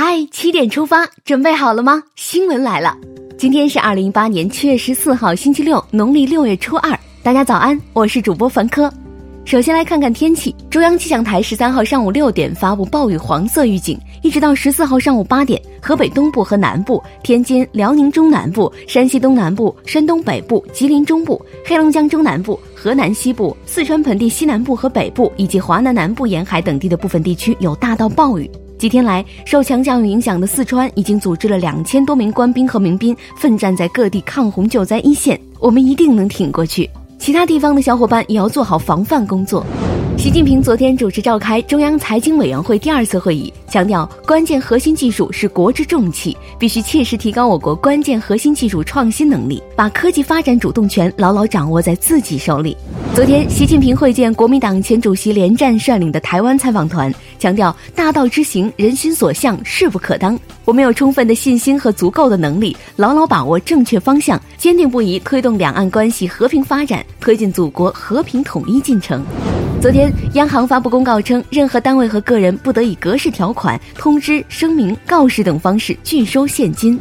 嗨，七点出发，准备好了吗？新闻来了，今天是二零一八年七月十四号，星期六，农历六月初二。大家早安，我是主播凡科。首先来看看天气，中央气象台十三号上午六点发布暴雨黄色预警，一直到十四号上午八点，河北东部和南部、天津、辽宁中南部、山西东南部、山东北部、吉林中部、黑龙江中南部、河南西部、四川盆地西南部和北部以及华南南部沿海等地的部分地区有大到暴雨。几天来，受强降雨影响的四川已经组织了两千多名官兵和民兵奋战在各地抗洪救灾一线，我们一定能挺过去。其他地方的小伙伴也要做好防范工作。习近平昨天主持召开中央财经委员会第二次会议，强调关键核心技术是国之重器，必须切实提高我国关键核心技术创新能力，把科技发展主动权牢牢掌握在自己手里。昨天，习近平会见国民党前主席连战率领的台湾采访团，强调大道之行，人心所向，势不可当。我们有充分的信心和足够的能力，牢牢把握正确方向，坚定不移推动两岸关系和平发展，推进祖国和平统一进程。昨天，央行发布公告称，任何单位和个人不得以格式条款、通知、声明、告示等方式拒收现金。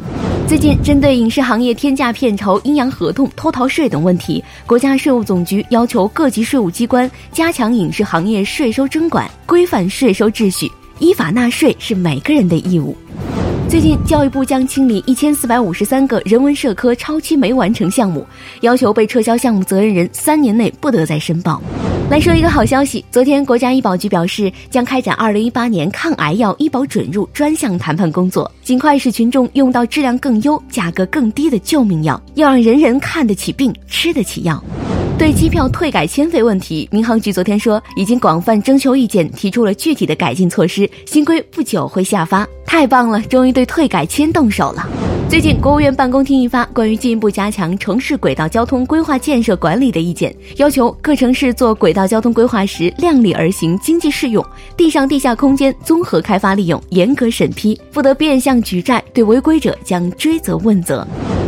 最近，针对影视行业天价片酬、阴阳合同、偷逃税等问题，国家税务总局要求各级税务机关加强影视行业税收征管，规范税收秩序，依法纳税是每个人的义务。最近，教育部将清理一千四百五十三个人文社科超期没完成项目，要求被撤销项目责任人三年内不得再申报。来说一个好消息，昨天国家医保局表示，将开展二零一八年抗癌药医保准入专项谈判工作，尽快使群众用到质量更优、价格更低的救命药，要让人人看得起病、吃得起药。对机票退改签费问题，民航局昨天说已经广泛征求意见，提出了具体的改进措施，新规不久会下发。太棒了，终于对退改签动手了。最近，国务院办公厅印发关于进一步加强城市轨道交通规划建设管理的意见，要求各城市做轨道交通规划时量力而行、经济适用，地上地下空间综合开发利用，严格审批，不得变相举债，对违规者将追责问责。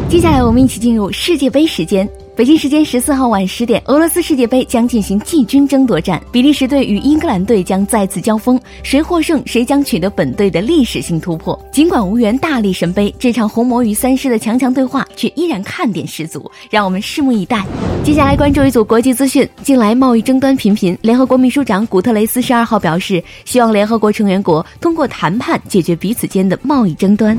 接下来，我们一起进入世界杯时间。北京时间十四号晚十点，俄罗斯世界杯将进行季军争夺战，比利时队与英格兰队将再次交锋，谁获胜，谁将取得本队的历史性突破。尽管无缘大力神杯，这场红魔与三狮的强强对话却依然看点十足，让我们拭目以待。接下来关注一组国际资讯，近来贸易争端频频，联合国秘书长古特雷斯十二号表示，希望联合国成员国通过谈判解决彼此间的贸易争端。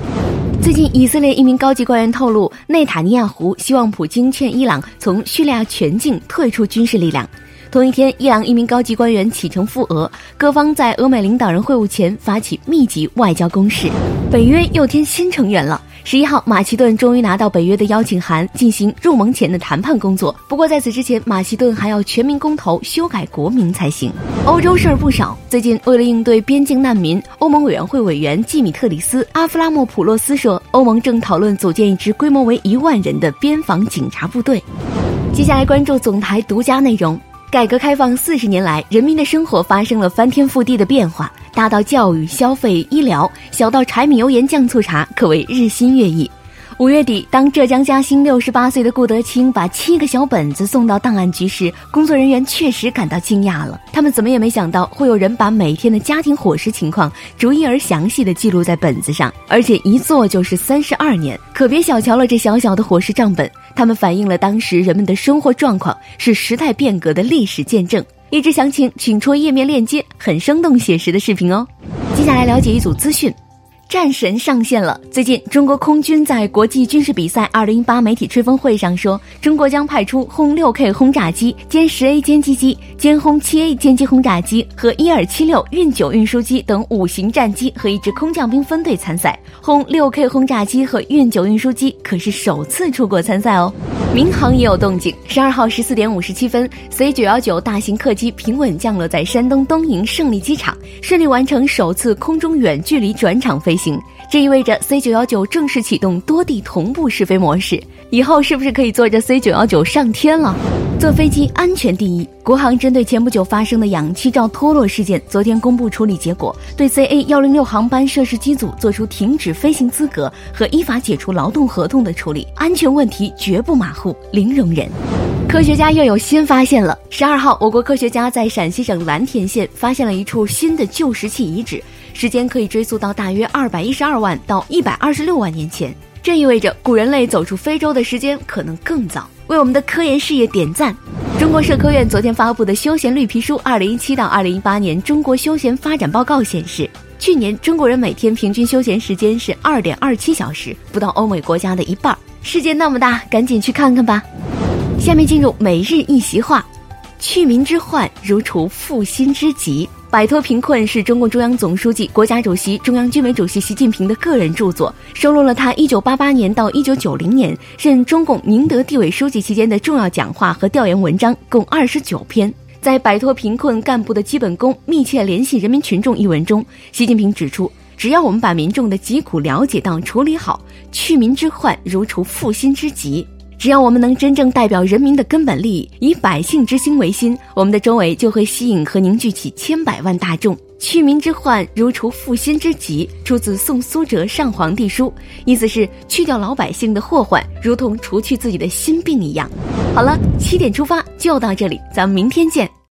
最近，以色列一名高级官员透露，内塔尼亚胡希望普京劝伊朗从叙利亚全境退出军事力量。同一天，伊朗一名高级官员启程赴俄，各方在俄美领导人会晤前发起密集外交攻势。北约又添新成员了。十一号，马其顿终于拿到北约的邀请函，进行入盟前的谈判工作。不过在此之前，马其顿还要全民公投修改国名才行。欧洲事儿不少，最近为了应对边境难民，欧盟委员会委员季米特里斯·阿夫拉莫普洛斯说，欧盟正讨论组建一支规模为一万人的边防警察部队。接下来关注总台独家内容。改革开放四十年来，人民的生活发生了翻天覆地的变化，大到教育、消费、医疗，小到柴米油盐酱醋茶，可谓日新月异。五月底，当浙江嘉兴六十八岁的顾德清把七个小本子送到档案局时，工作人员确实感到惊讶了。他们怎么也没想到，会有人把每天的家庭伙食情况逐一而详细的记录在本子上，而且一做就是三十二年。可别小瞧了这小小的伙食账本，它们反映了当时人们的生活状况，是时代变革的历史见证。一直详情，请戳页面链接，很生动写实的视频哦。接下来了解一组资讯。战神上线了。最近，中国空军在国际军事比赛二零一八媒体吹风会上说，中国将派出轰六 K 轰炸机、歼十 A 歼击机、歼轰七 A 歼击轰炸机和伊尔七六运九运输机等五型战机和一支空降兵分队参赛。轰六 K 轰炸机和运九运输机可是首次出国参赛哦。民航也有动静。十二号十四点五十七分，C 九幺九大型客机平稳降落在山东东营胜利机场，顺利完成首次空中远距离转场飞。行，这意味着 C 九幺九正式启动多地同步试飞模式。以后是不是可以坐着 C 九幺九上天了？坐飞机安全第一。国航针对前不久发生的氧气罩脱落事件，昨天公布处理结果，对 CA 幺零六航班涉事机组作出停止飞行资格和依法解除劳动合同的处理，安全问题绝不马虎，零容忍。科学家又有新发现了。十二号，我国科学家在陕西省蓝田县发现了一处新的旧石器遗址。时间可以追溯到大约二百一十二万到一百二十六万年前。这意味着古人类走出非洲的时间可能更早。为我们的科研事业点赞！中国社科院昨天发布的《休闲绿皮书（二零一七到二零一八年中国休闲发展报告）》显示，去年中国人每天平均休闲时间是二点二七小时，不到欧美国家的一半。世界那么大，赶紧去看看吧。下面进入每日一席话：去民之患如除负心之疾。摆脱贫困是中共中央总书记、国家主席、中央军委主席习近平的个人著作，收录了他1988年到1990年任中共宁德地委书记期间的重要讲话和调研文章，共29篇。在《摆脱贫困干部的基本功，密切联系人民群众》一文中，习近平指出，只要我们把民众的疾苦了解到、处理好，去民之患如除负心之疾。只要我们能真正代表人民的根本利益，以百姓之心为心，我们的周围就会吸引和凝聚起千百万大众。去民之患如除负心之疾，出自宋苏辙上皇帝书，意思是去掉老百姓的祸患，如同除去自己的心病一样。好了，七点出发就到这里，咱们明天见。